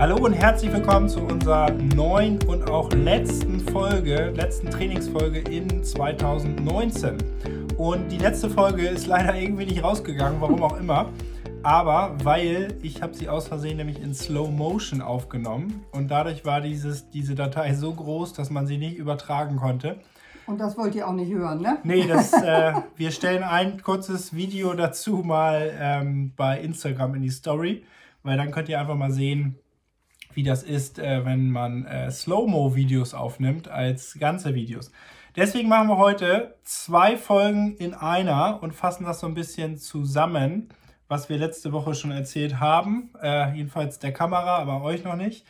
Hallo und herzlich willkommen zu unserer neuen und auch letzten Folge, letzten Trainingsfolge in 2019. Und die letzte Folge ist leider irgendwie nicht rausgegangen, warum auch immer. Aber weil ich habe sie aus Versehen nämlich in Slow Motion aufgenommen und dadurch war dieses, diese Datei so groß, dass man sie nicht übertragen konnte. Und das wollt ihr auch nicht hören, ne? Nee, das, äh, wir stellen ein kurzes Video dazu mal ähm, bei Instagram in die Story, weil dann könnt ihr einfach mal sehen, wie das ist, äh, wenn man äh, Slow-Mo-Videos aufnimmt als ganze Videos. Deswegen machen wir heute zwei Folgen in einer und fassen das so ein bisschen zusammen, was wir letzte Woche schon erzählt haben. Äh, jedenfalls der Kamera, aber euch noch nicht.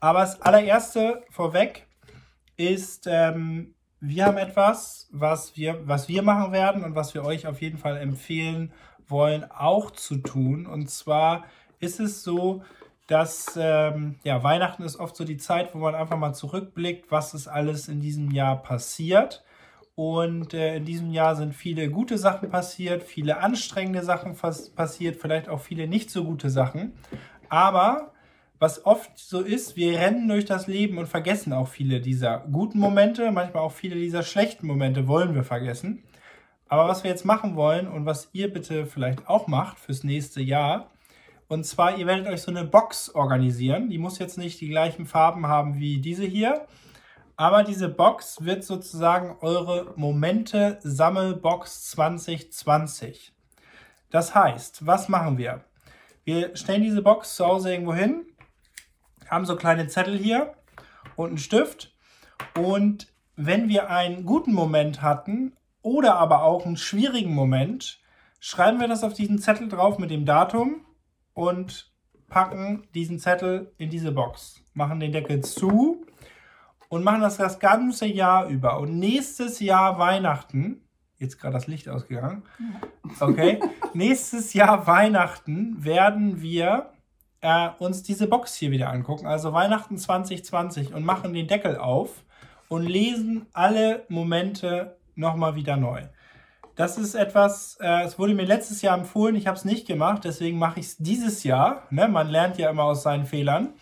Aber das allererste vorweg ist, ähm, wir haben etwas, was wir, was wir machen werden und was wir euch auf jeden Fall empfehlen wollen, auch zu tun. Und zwar ist es so, dass ähm, ja, Weihnachten ist oft so die Zeit, wo man einfach mal zurückblickt, was ist alles in diesem Jahr passiert. Und äh, in diesem Jahr sind viele gute Sachen passiert, viele anstrengende Sachen passiert, vielleicht auch viele nicht so gute Sachen. Aber was oft so ist, wir rennen durch das Leben und vergessen auch viele dieser guten Momente, manchmal auch viele dieser schlechten Momente wollen wir vergessen. Aber was wir jetzt machen wollen und was ihr bitte vielleicht auch macht fürs nächste Jahr, und zwar, ihr werdet euch so eine Box organisieren. Die muss jetzt nicht die gleichen Farben haben wie diese hier. Aber diese Box wird sozusagen eure Momente-Sammelbox 2020. Das heißt, was machen wir? Wir stellen diese Box zu Hause irgendwo hin, haben so kleine Zettel hier und einen Stift. Und wenn wir einen guten Moment hatten oder aber auch einen schwierigen Moment, schreiben wir das auf diesen Zettel drauf mit dem Datum und packen diesen Zettel in diese Box, machen den Deckel zu und machen das das ganze Jahr über. Und nächstes Jahr Weihnachten, jetzt gerade das Licht ausgegangen, okay, nächstes Jahr Weihnachten werden wir äh, uns diese Box hier wieder angucken, also Weihnachten 2020 und machen den Deckel auf und lesen alle Momente nochmal wieder neu. Das ist etwas, äh, es wurde mir letztes Jahr empfohlen, ich habe es nicht gemacht, deswegen mache ich es dieses Jahr. Ne? Man lernt ja immer aus seinen Fehlern.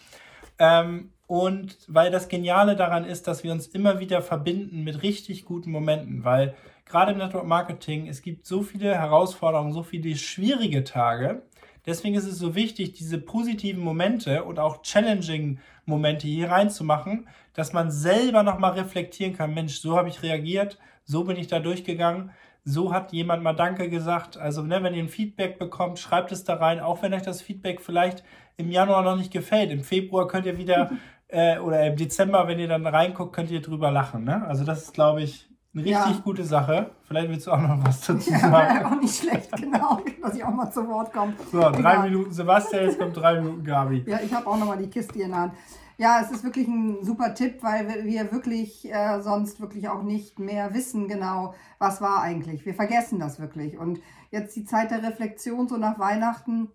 Ähm, und weil das Geniale daran ist, dass wir uns immer wieder verbinden mit richtig guten Momenten, weil gerade im Network Marketing, es gibt so viele Herausforderungen, so viele schwierige Tage. Deswegen ist es so wichtig, diese positiven Momente und auch challenging Momente hier reinzumachen, dass man selber nochmal reflektieren kann. Mensch, so habe ich reagiert, so bin ich da durchgegangen so hat jemand mal Danke gesagt. Also, ne, wenn ihr ein Feedback bekommt, schreibt es da rein, auch wenn euch das Feedback vielleicht im Januar noch nicht gefällt. Im Februar könnt ihr wieder, äh, oder im Dezember, wenn ihr dann reinguckt, könnt ihr drüber lachen. Ne? Also, das ist, glaube ich, eine richtig ja. gute Sache. Vielleicht willst du auch noch was dazu sagen. Ja, auch nicht schlecht, genau, dass ich auch mal zu Wort komme. So, drei Egal. Minuten Sebastian, jetzt kommt drei Minuten Gabi. Ja, ich habe auch noch mal die Kiste in der Hand. Ja, es ist wirklich ein super Tipp, weil wir wirklich äh, sonst wirklich auch nicht mehr wissen genau, was war eigentlich. Wir vergessen das wirklich. Und jetzt die Zeit der Reflexion, so nach Weihnachten,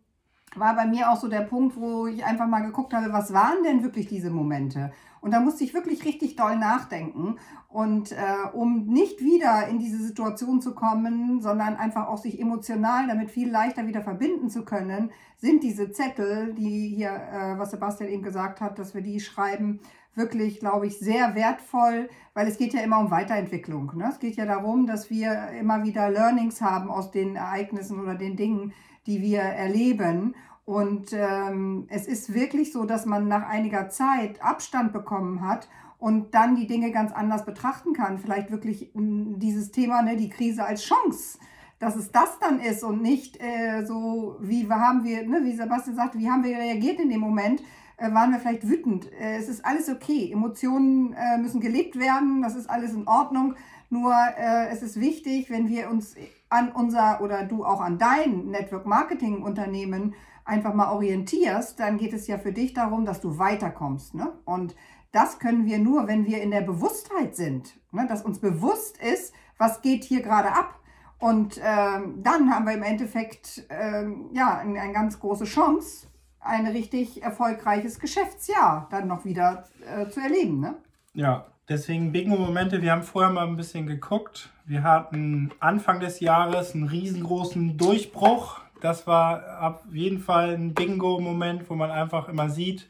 war bei mir auch so der Punkt, wo ich einfach mal geguckt habe, was waren denn wirklich diese Momente? Und da musste ich wirklich richtig doll nachdenken. Und äh, um nicht wieder in diese Situation zu kommen, sondern einfach auch sich emotional damit viel leichter wieder verbinden zu können, sind diese Zettel, die hier, äh, was Sebastian eben gesagt hat, dass wir die schreiben, wirklich, glaube ich, sehr wertvoll, weil es geht ja immer um Weiterentwicklung. Ne? Es geht ja darum, dass wir immer wieder Learnings haben aus den Ereignissen oder den Dingen, die wir erleben. Und ähm, es ist wirklich so, dass man nach einiger Zeit Abstand bekommen hat und dann die Dinge ganz anders betrachten kann. Vielleicht wirklich hm, dieses Thema, ne, die Krise als Chance, dass es das dann ist und nicht äh, so, wie haben wir, ne, wie Sebastian sagte, wie haben wir reagiert in dem Moment, äh, waren wir vielleicht wütend. Äh, es ist alles okay. Emotionen äh, müssen gelebt werden, das ist alles in Ordnung. Nur äh, es ist wichtig, wenn wir uns an unser oder du auch an dein Network Marketing Unternehmen einfach mal orientierst, dann geht es ja für dich darum, dass du weiterkommst. Ne? Und das können wir nur, wenn wir in der Bewusstheit sind, ne? dass uns bewusst ist, was geht hier gerade ab. Und ähm, dann haben wir im Endeffekt ähm, ja, eine, eine ganz große Chance, ein richtig erfolgreiches Geschäftsjahr dann noch wieder äh, zu erleben. Ne? Ja, deswegen Bingo-Momente. Wir haben vorher mal ein bisschen geguckt. Wir hatten Anfang des Jahres einen riesengroßen Durchbruch das war auf jeden Fall ein Bingo-Moment, wo man einfach immer sieht,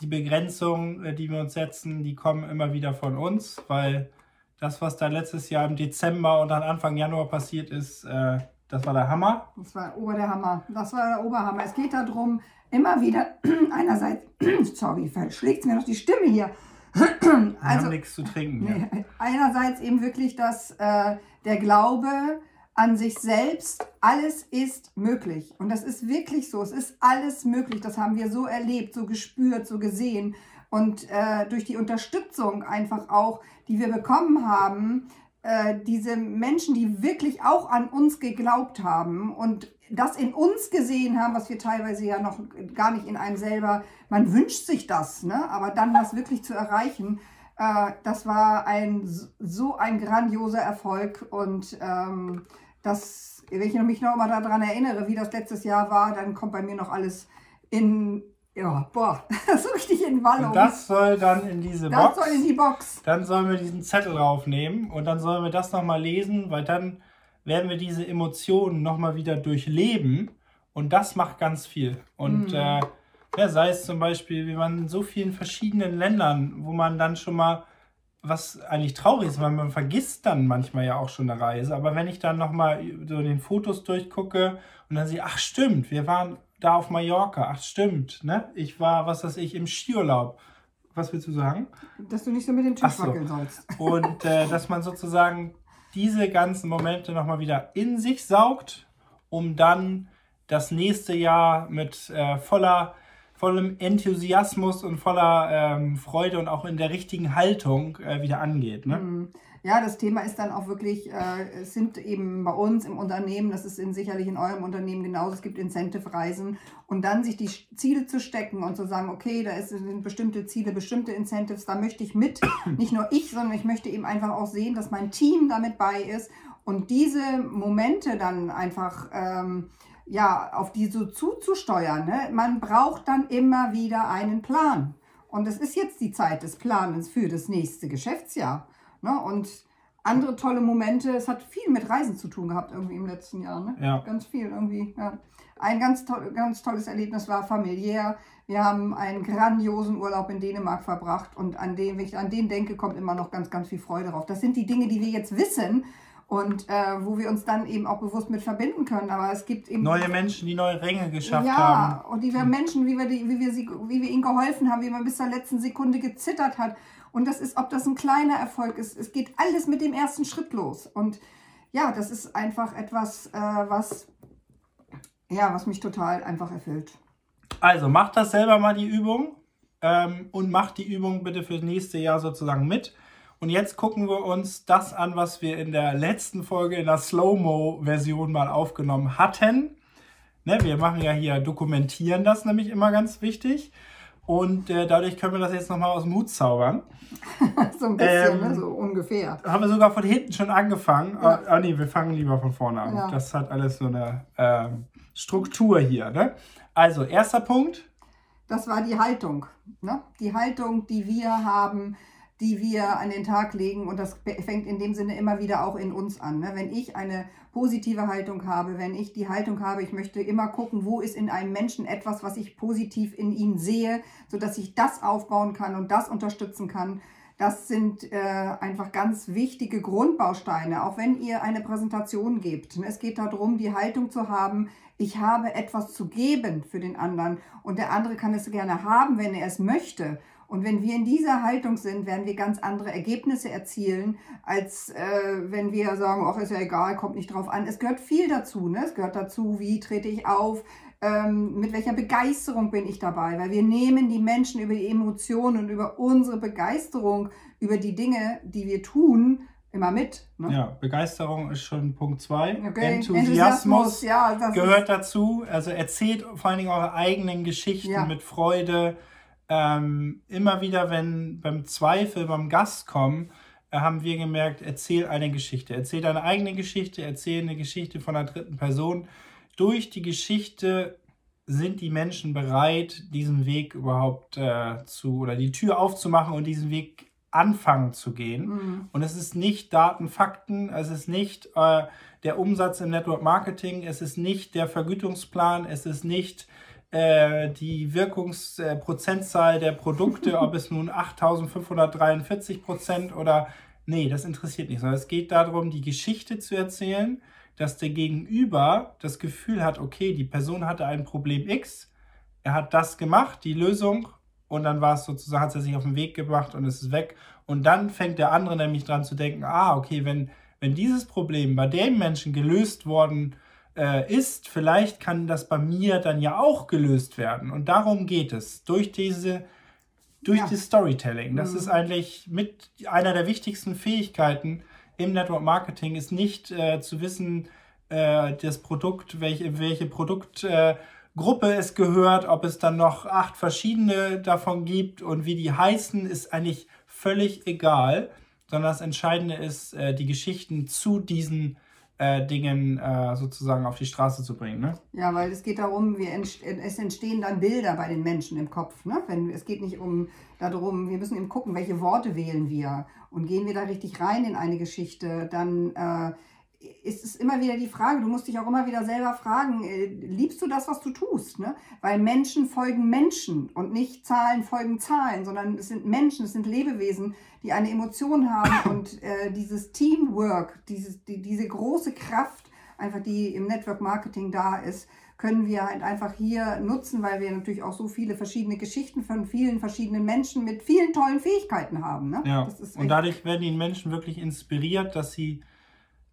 die Begrenzungen, äh, die wir uns setzen, die kommen immer wieder von uns, weil das, was da letztes Jahr im Dezember und dann Anfang Januar passiert ist, äh, das war der Hammer. Das war ober der Hammer. Das war der Oberhammer. Es geht darum, immer wieder einerseits, sorry, verschlägt mir noch die Stimme hier. Wir also, haben nichts zu trinken. Nee, einerseits eben wirklich, dass äh, der Glaube an sich selbst, alles ist möglich. Und das ist wirklich so. Es ist alles möglich. Das haben wir so erlebt, so gespürt, so gesehen. Und äh, durch die Unterstützung einfach auch, die wir bekommen haben, äh, diese Menschen, die wirklich auch an uns geglaubt haben und das in uns gesehen haben, was wir teilweise ja noch gar nicht in einem selber, man wünscht sich das, ne? aber dann das wirklich zu erreichen, äh, das war ein so ein grandioser Erfolg und ähm, das, wenn ich mich noch mal daran erinnere, wie das letztes Jahr war, dann kommt bei mir noch alles in, ja, boah, so richtig in Wallung. Und das soll dann in diese das Box. Das soll in die Box. Dann sollen wir diesen Zettel draufnehmen und dann sollen wir das nochmal lesen, weil dann werden wir diese Emotionen nochmal wieder durchleben und das macht ganz viel. Und mhm. äh, ja, sei es zum Beispiel, wir waren in so vielen verschiedenen Ländern, wo man dann schon mal, was eigentlich traurig ist, weil man vergisst dann manchmal ja auch schon eine Reise. Aber wenn ich dann nochmal so den Fotos durchgucke und dann sehe, ach stimmt, wir waren da auf Mallorca. Ach, stimmt, ne? Ich war, was weiß ich, im Skiurlaub. Was willst du sagen? Dass du nicht so mit dem Tisch so. wackeln sollst. Und äh, dass man sozusagen diese ganzen Momente nochmal wieder in sich saugt, um dann das nächste Jahr mit äh, voller, vollem Enthusiasmus und voller ähm, Freude und auch in der richtigen Haltung äh, wieder angeht. Ne? Ja, das Thema ist dann auch wirklich, äh, es sind eben bei uns im Unternehmen, das ist in, sicherlich in eurem Unternehmen genauso, es gibt Incentive-Reisen und dann sich die Ziele zu stecken und zu sagen, okay, da sind bestimmte Ziele, bestimmte Incentives, da möchte ich mit, nicht nur ich, sondern ich möchte eben einfach auch sehen, dass mein Team damit bei ist und diese Momente dann einfach, ähm, ja, auf die so zuzusteuern. Ne? Man braucht dann immer wieder einen Plan. Und es ist jetzt die Zeit des Planens für das nächste Geschäftsjahr. Ne? Und andere tolle Momente, es hat viel mit Reisen zu tun gehabt irgendwie im letzten Jahr. Ne? Ja. Ganz viel irgendwie. Ja. Ein ganz, to ganz tolles Erlebnis war familiär. Wir haben einen grandiosen Urlaub in Dänemark verbracht und an den, wenn ich an den denke, kommt immer noch ganz, ganz viel Freude drauf. Das sind die Dinge, die wir jetzt wissen und äh, wo wir uns dann eben auch bewusst mit verbinden können. Aber es gibt eben neue Menschen, die neue Ränge geschafft ja, haben. Ja, und die wir Menschen, wie wir, die, wie, wir sie, wie wir ihnen geholfen haben, wie man bis zur letzten Sekunde gezittert hat und das ist, ob das ein kleiner Erfolg ist, es geht alles mit dem ersten Schritt los. Und ja, das ist einfach etwas, äh, was, ja, was mich total einfach erfüllt. Also macht das selber mal die Übung ähm, und macht die Übung bitte fürs nächste Jahr sozusagen mit. Und jetzt gucken wir uns das an, was wir in der letzten Folge in der Slow-Mo-Version mal aufgenommen hatten. Ne, wir machen ja hier, dokumentieren das nämlich immer ganz wichtig. Und äh, dadurch können wir das jetzt nochmal aus dem Hut zaubern. so ein bisschen, ähm, ne? so ungefähr. Haben wir sogar von hinten schon angefangen. Ja. Ah, nee, wir fangen lieber von vorne an. Ja. Das hat alles so eine äh, Struktur hier. Ne? Also, erster Punkt. Das war die Haltung. Ne? Die Haltung, die wir haben, die wir an den Tag legen. Und das fängt in dem Sinne immer wieder auch in uns an. Ne? Wenn ich eine positive Haltung habe, wenn ich die Haltung habe, ich möchte immer gucken, wo ist in einem Menschen etwas, was ich positiv in ihm sehe, sodass ich das aufbauen kann und das unterstützen kann. Das sind äh, einfach ganz wichtige Grundbausteine, auch wenn ihr eine Präsentation gebt. Es geht darum, die Haltung zu haben, ich habe etwas zu geben für den anderen und der andere kann es gerne haben, wenn er es möchte. Und wenn wir in dieser Haltung sind, werden wir ganz andere Ergebnisse erzielen, als äh, wenn wir sagen, ach, ist ja egal, kommt nicht drauf an. Es gehört viel dazu. Ne? Es gehört dazu, wie trete ich auf, ähm, mit welcher Begeisterung bin ich dabei. Weil wir nehmen die Menschen über die Emotionen und über unsere Begeisterung, über die Dinge, die wir tun, immer mit. Ne? Ja, Begeisterung ist schon Punkt 2. Okay. Enthusiasmus, Enthusiasmus ja, gehört dazu. Also erzählt vor allen Dingen eure eigenen Geschichten ja. mit Freude ähm, immer wieder, wenn beim Zweifel, beim Gast kommen, äh, haben wir gemerkt, erzähl eine Geschichte. Erzähl deine eigene Geschichte, erzähl eine Geschichte von einer dritten Person. Durch die Geschichte sind die Menschen bereit, diesen Weg überhaupt äh, zu oder die Tür aufzumachen und diesen Weg anfangen zu gehen. Mhm. Und es ist nicht Daten, Fakten, es ist nicht äh, der Umsatz im Network Marketing, es ist nicht der Vergütungsplan, es ist nicht äh, die Wirkungsprozentzahl der Produkte, ob es nun 8543 Prozent oder nee, das interessiert nicht, sondern es geht darum, die Geschichte zu erzählen, dass der Gegenüber das Gefühl hat, okay, die Person hatte ein Problem X, er hat das gemacht, die Lösung, und dann war es sozusagen, hat er sich auf den Weg gebracht und es ist weg. Und dann fängt der andere nämlich dran zu denken, ah, okay, wenn, wenn dieses Problem bei dem Menschen gelöst worden äh, ist, vielleicht kann das bei mir dann ja auch gelöst werden. Und darum geht es. Durch diese, durch ja. das Storytelling. Das mhm. ist eigentlich mit einer der wichtigsten Fähigkeiten im Network Marketing, ist nicht äh, zu wissen, äh, das Produkt, welche, welche Produktgruppe es gehört, ob es dann noch acht verschiedene davon gibt und wie die heißen, ist eigentlich völlig egal, sondern das Entscheidende ist, äh, die Geschichten zu diesen äh, Dingen äh, sozusagen auf die Straße zu bringen. Ne? Ja, weil es geht darum, wir entst es entstehen dann Bilder bei den Menschen im Kopf. Ne? Wenn, es geht nicht um darum, wir müssen eben gucken, welche Worte wählen wir und gehen wir da richtig rein in eine Geschichte, dann äh, ist es immer wieder die Frage, du musst dich auch immer wieder selber fragen, äh, liebst du das, was du tust? Ne? Weil Menschen folgen Menschen und nicht Zahlen folgen Zahlen, sondern es sind Menschen, es sind Lebewesen, die eine Emotion haben und äh, dieses Teamwork, dieses, die, diese große Kraft, einfach die im Network Marketing da ist, können wir halt einfach hier nutzen, weil wir natürlich auch so viele verschiedene Geschichten von vielen verschiedenen Menschen mit vielen tollen Fähigkeiten haben. Ne? Ja. und dadurch werden die Menschen wirklich inspiriert, dass sie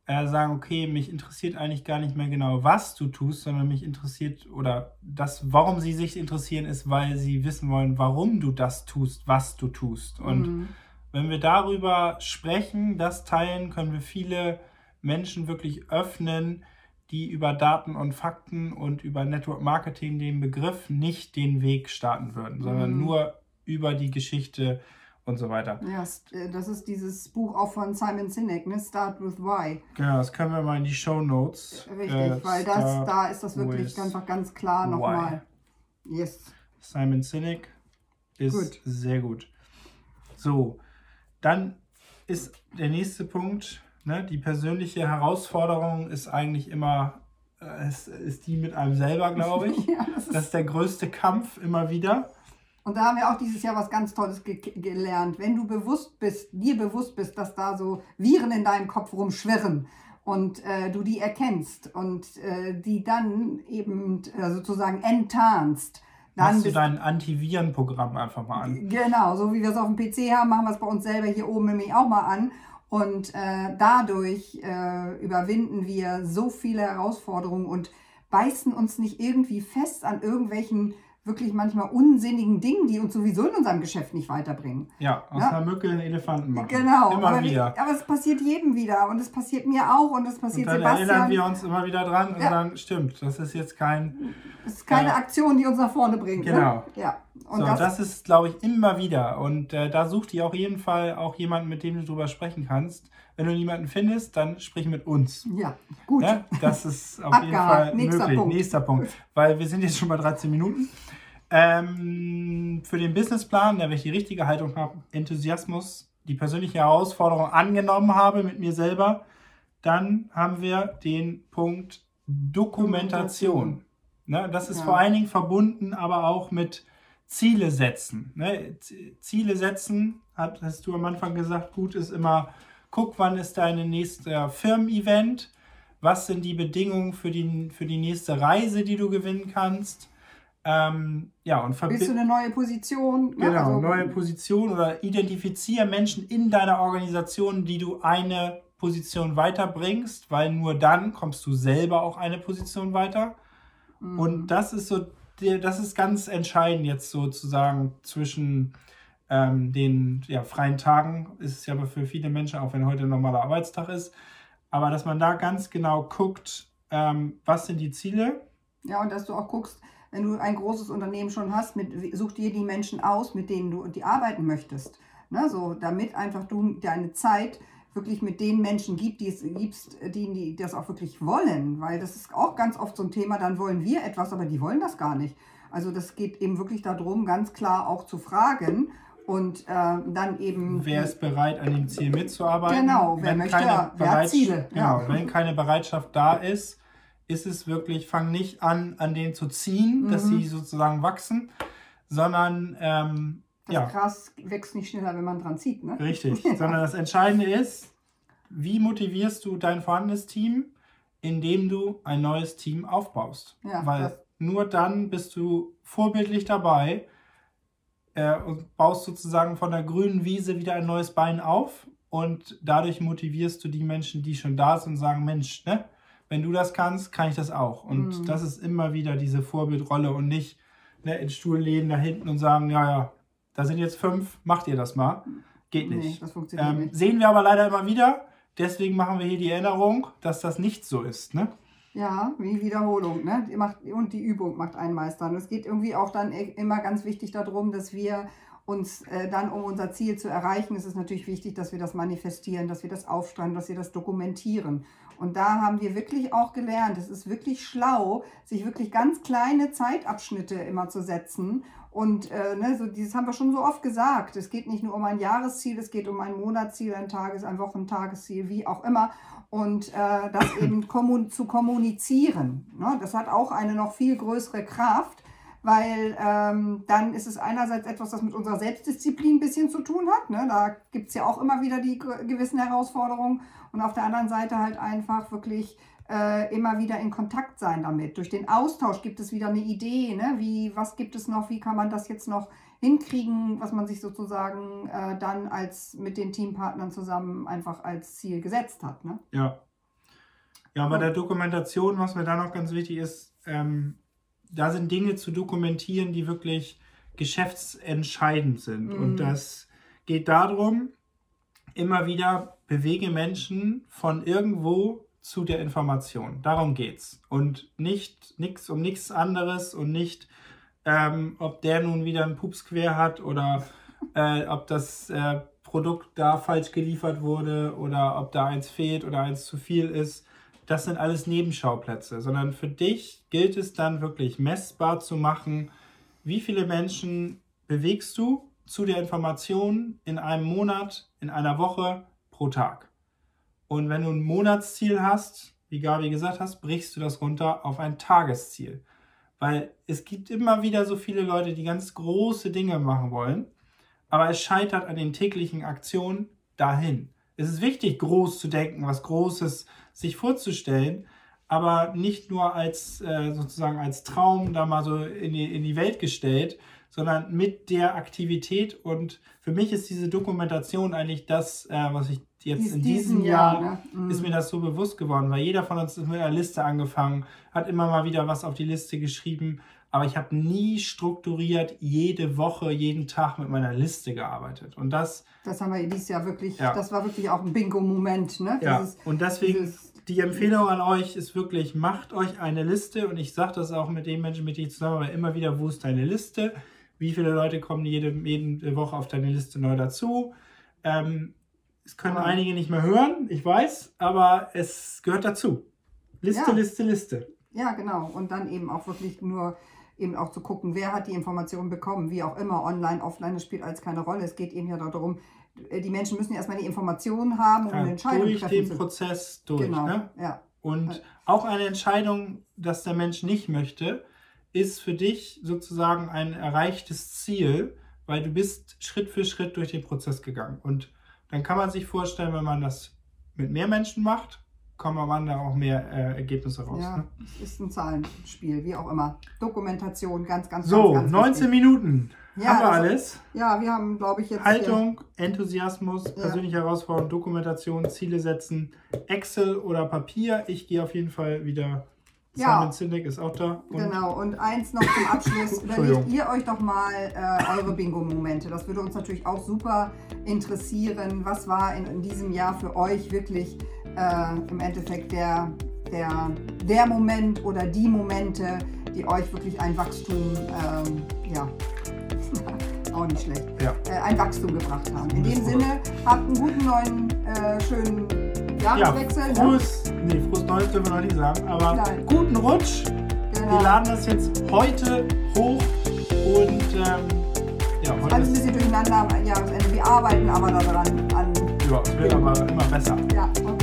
äh, sagen, okay, mich interessiert eigentlich gar nicht mehr genau, was du tust, sondern mich interessiert oder das, warum sie sich interessieren, ist, weil sie wissen wollen, warum du das tust, was du tust. Und mhm. wenn wir darüber sprechen, das teilen, können wir viele Menschen wirklich öffnen, die über Daten und Fakten und über Network Marketing den Begriff nicht den Weg starten würden, sondern mhm. nur über die Geschichte und so weiter. Ja, äh, das ist dieses Buch auch von Simon Sinek, ne? Start with Why. Genau, das können wir mal in die Show Notes. Richtig, äh, weil das, da ist das wirklich einfach ganz klar nochmal. Yes. Simon Sinek ist gut. sehr gut. So, dann ist der nächste Punkt, ne, die persönliche Herausforderung ist eigentlich immer, äh, ist, ist die mit einem selber, glaube ich. ja, das, das ist der größte Kampf immer wieder. Und da haben wir auch dieses Jahr was ganz Tolles ge gelernt. Wenn du bewusst bist, dir bewusst bist, dass da so Viren in deinem Kopf rumschwirren und äh, du die erkennst und äh, die dann eben äh, sozusagen enttarnst, dann Machst du dein Antivirenprogramm einfach mal an. Genau, so wie wir es auf dem PC haben, machen wir es bei uns selber hier oben nämlich auch mal an. Und äh, dadurch äh, überwinden wir so viele Herausforderungen und beißen uns nicht irgendwie fest an irgendwelchen wirklich manchmal unsinnigen Dingen, die uns sowieso in unserem Geschäft nicht weiterbringen. Ja, aus ja? einer Mücke einen Elefanten machen. Genau. Immer aber wieder. aber es passiert jedem wieder und es passiert mir auch und es passiert und dann Sebastian. erinnern wir uns immer wieder dran und ja. dann stimmt, das ist jetzt kein... Das ist keine äh, Aktion, die uns nach vorne bringt. Ne? Genau. Ne? Ja. Und so, das, das ist, glaube ich, immer wieder. Und äh, da sucht ihr auf jeden Fall auch jemanden, mit dem du drüber sprechen kannst. Wenn du niemanden findest, dann sprich mit uns. Ja, gut. Ja, das ist auf jeden Fall Nächster möglich. Punkt. Nächster Punkt. Weil wir sind jetzt schon bei 13 Minuten. Ähm, für den Businessplan, da ich die richtige Haltung habe, Enthusiasmus, die persönliche Herausforderung angenommen habe mit mir selber, dann haben wir den Punkt Dokumentation. Ne, das ist ja. vor allen Dingen verbunden, aber auch mit Ziele setzen. Ne? Ziele setzen, hast du am Anfang gesagt, gut ist immer, guck, wann ist dein nächster Firmen-Event, was sind die Bedingungen für die, für die nächste Reise, die du gewinnen kannst. Ähm, ja, und Bist du eine neue Position? Ne? Genau, also, neue Position oder identifiziere Menschen in deiner Organisation, die du eine Position weiterbringst, weil nur dann kommst du selber auch eine Position weiter. Mhm. Und das ist so, das ist ganz entscheidend jetzt sozusagen zwischen ähm, den ja, freien Tagen, ist es ja für viele Menschen, auch wenn heute ein normaler Arbeitstag ist, aber dass man da ganz genau guckt, ähm, was sind die Ziele. Ja, und dass du auch guckst, wenn du ein großes Unternehmen schon hast, mit, such dir die Menschen aus, mit denen du die arbeiten möchtest. Ne, so, damit einfach du deine Zeit wirklich mit den Menschen gibt, die es gibst, die, die das auch wirklich wollen. Weil das ist auch ganz oft so ein Thema, dann wollen wir etwas, aber die wollen das gar nicht. Also das geht eben wirklich darum, ganz klar auch zu fragen und äh, dann eben. Wer ist bereit, an dem Ziel mitzuarbeiten? Genau, wer wenn möchte, wer hat Ziele. Genau, ja. wenn keine Bereitschaft da ist, ist es wirklich, fang nicht an, an denen zu ziehen, dass Mhm. sie sozusagen wachsen, sondern ähm, Das ja, Gras wächst nicht schneller, wenn man dran zieht, ne? richtig. Sondern das Entscheidende ist, wie motivierst du dein vorhandenes Team, indem du ein neues Team aufbaust. Ja, Weil das- nur dann bist du vorbildlich dabei äh, und baust sozusagen von der grünen Wiese wieder ein neues Bein auf und dadurch motivierst du die Menschen, die schon da sind und sagen, Mensch, ne, wenn du das kannst, kann ich das auch. Und Mhm. das ist immer wieder diese Vorbildrolle und nicht ne, in Stuhl lehnen da hinten und sagen, ja, ja, da sind jetzt fünf, macht ihr das mal. Geht Nee, nicht. das funktioniert ähm, nicht. Sehen wir aber leider immer wieder. Deswegen machen wir hier die Erinnerung, dass das nicht so ist. Ne? Ja, wie Wiederholung, ne? Die macht, und die Übung macht einen Meister. Und es geht irgendwie auch dann e- immer ganz wichtig darum, dass wir uns äh, dann, um unser Ziel zu erreichen, ist es natürlich wichtig, dass wir das manifestieren, dass wir das aufschreiben, dass wir das dokumentieren. Und da haben wir wirklich auch gelernt, es ist wirklich schlau, sich wirklich ganz kleine Zeitabschnitte immer zu setzen. Und äh, ne, so, dieses haben wir schon so oft gesagt. Es geht nicht nur um ein Jahresziel, es geht um ein Monatsziel, ein Tages-, ein Wochentagesziel, wie auch immer. Und äh, das eben kommun zu kommunizieren. Ne? Das hat auch eine noch viel größere Kraft, weil ähm, dann ist es einerseits etwas, das mit unserer Selbstdisziplin ein bisschen zu tun hat. Ne? Da gibt es ja auch immer wieder die ge- gewissen Herausforderungen. Und auf der anderen Seite halt einfach wirklich äh, immer wieder in Kontakt sein damit. Durch den Austausch gibt es wieder eine Idee, ne? wie, was gibt es noch, wie kann man das jetzt noch hinkriegen, was man sich sozusagen äh, dann als mit den Teampartnern zusammen einfach als Ziel gesetzt hat. Ne? Ja. Ja, bei der Dokumentation, was mir da noch ganz wichtig ist, ähm, da sind Dinge zu dokumentieren, die wirklich geschäftsentscheidend sind. Mhm. Und das geht darum, immer wieder bewege Menschen von irgendwo zu der Information. Darum geht's. Und nicht nichts um nichts anderes und nicht, ähm, ob der nun wieder einen Pups quer hat oder äh, ob das äh, Produkt da falsch geliefert wurde oder ob da eins fehlt oder eins zu viel ist. Das sind alles Nebenschauplätze, sondern für dich gilt es dann wirklich messbar zu machen, wie viele Menschen bewegst du zu der Information in einem Monat, in einer Woche, pro Tag. Und wenn du ein Monatsziel hast, wie Gabi gesagt hast, brichst du das runter auf ein Tagesziel. Weil es gibt immer wieder so viele Leute, die ganz große Dinge machen wollen, aber es scheitert an den täglichen Aktionen dahin. Es ist wichtig, groß zu denken, was Großes sich vorzustellen, aber nicht nur als äh, sozusagen als Traum da mal so in die, in die Welt gestellt, sondern mit der Aktivität. Und für mich ist diese Dokumentation eigentlich das, äh, was ich jetzt Dies- in diesem Jahr, Jahr, ne? ist Mhm. mir das so bewusst geworden, weil jeder von uns ist mit einer Liste angefangen, hat immer mal wieder was auf die Liste geschrieben, aber ich habe nie strukturiert jede Woche, jeden Tag mit meiner Liste gearbeitet. Und das, Das haben wir dieses Jahr wirklich, Ja. das war wirklich auch ein Bingo-Moment. Ne? ja, Dieses- und deswegen die Empfehlung an euch ist wirklich, macht euch eine Liste und ich sage das auch mit den Menschen, mit denen ich zusammenarbeite, immer wieder, wo ist deine Liste? Wie viele Leute kommen jede, jede Woche auf deine Liste neu dazu? Ähm, es können Aber- einige nicht mehr hören, ich weiß, aber es gehört dazu. Liste, Ja. Liste, Liste. Ja, genau. Und dann eben auch wirklich nur eben auch zu gucken, wer hat die Informationen bekommen, wie auch immer, online, offline, das spielt alles keine Rolle. Es geht eben ja darum, äh, die Menschen müssen erstmal die Informationen haben, um eine Ja, Entscheidung durch treffen den zu Prozess durch. Genau, Ne? ja. Und auch eine Entscheidung, dass der Mensch nicht möchte, ist für dich sozusagen ein erreichtes Ziel, weil du bist Schritt für Schritt durch den Prozess gegangen. Und dann kann man sich vorstellen, wenn man das mit mehr Menschen macht, kommen am Ende auch mehr äh, Ergebnisse raus. Ja, Ne? es ist ein Zahlenspiel, wie auch immer. Dokumentation, ganz, ganz, So, ganz, ganz 19 wichtig. Minuten Ja, haben wir das- alles. Ja, wir haben, glaube ich, jetzt. Haltung, Enthusiasmus, persönliche Herausforderungen, Dokumentation, Ziele setzen, Excel oder Papier. Ich gehe auf jeden Fall wieder. Ja. Simon ist auch da. Hier, genau, und eins noch zum Abschluss. Überlegt ihr euch doch mal äh, eure Bingo-Momente. Das würde uns natürlich auch super interessieren. Was war in, in diesem Jahr für euch wirklich äh, im Endeffekt der, der, der Moment oder die Momente, die euch wirklich ein Wachstum, ähm, ja, auch nicht schlecht, Ja. äh, ein Wachstum gebracht haben. In dem. Sinne, habt einen guten neuen, äh, schönen Ja, Jahreswechsel. ne? frohes, nee, frohes Neues dürfen wir noch nicht sagen, aber Nein. guten Rutsch. Genau. Wir laden das jetzt heute hoch und ähm, ja, heute Alles ein ist, bisschen durcheinander am Jahresende. Wir arbeiten aber daran an. ja, es wird aber immer besser. Ja, okay.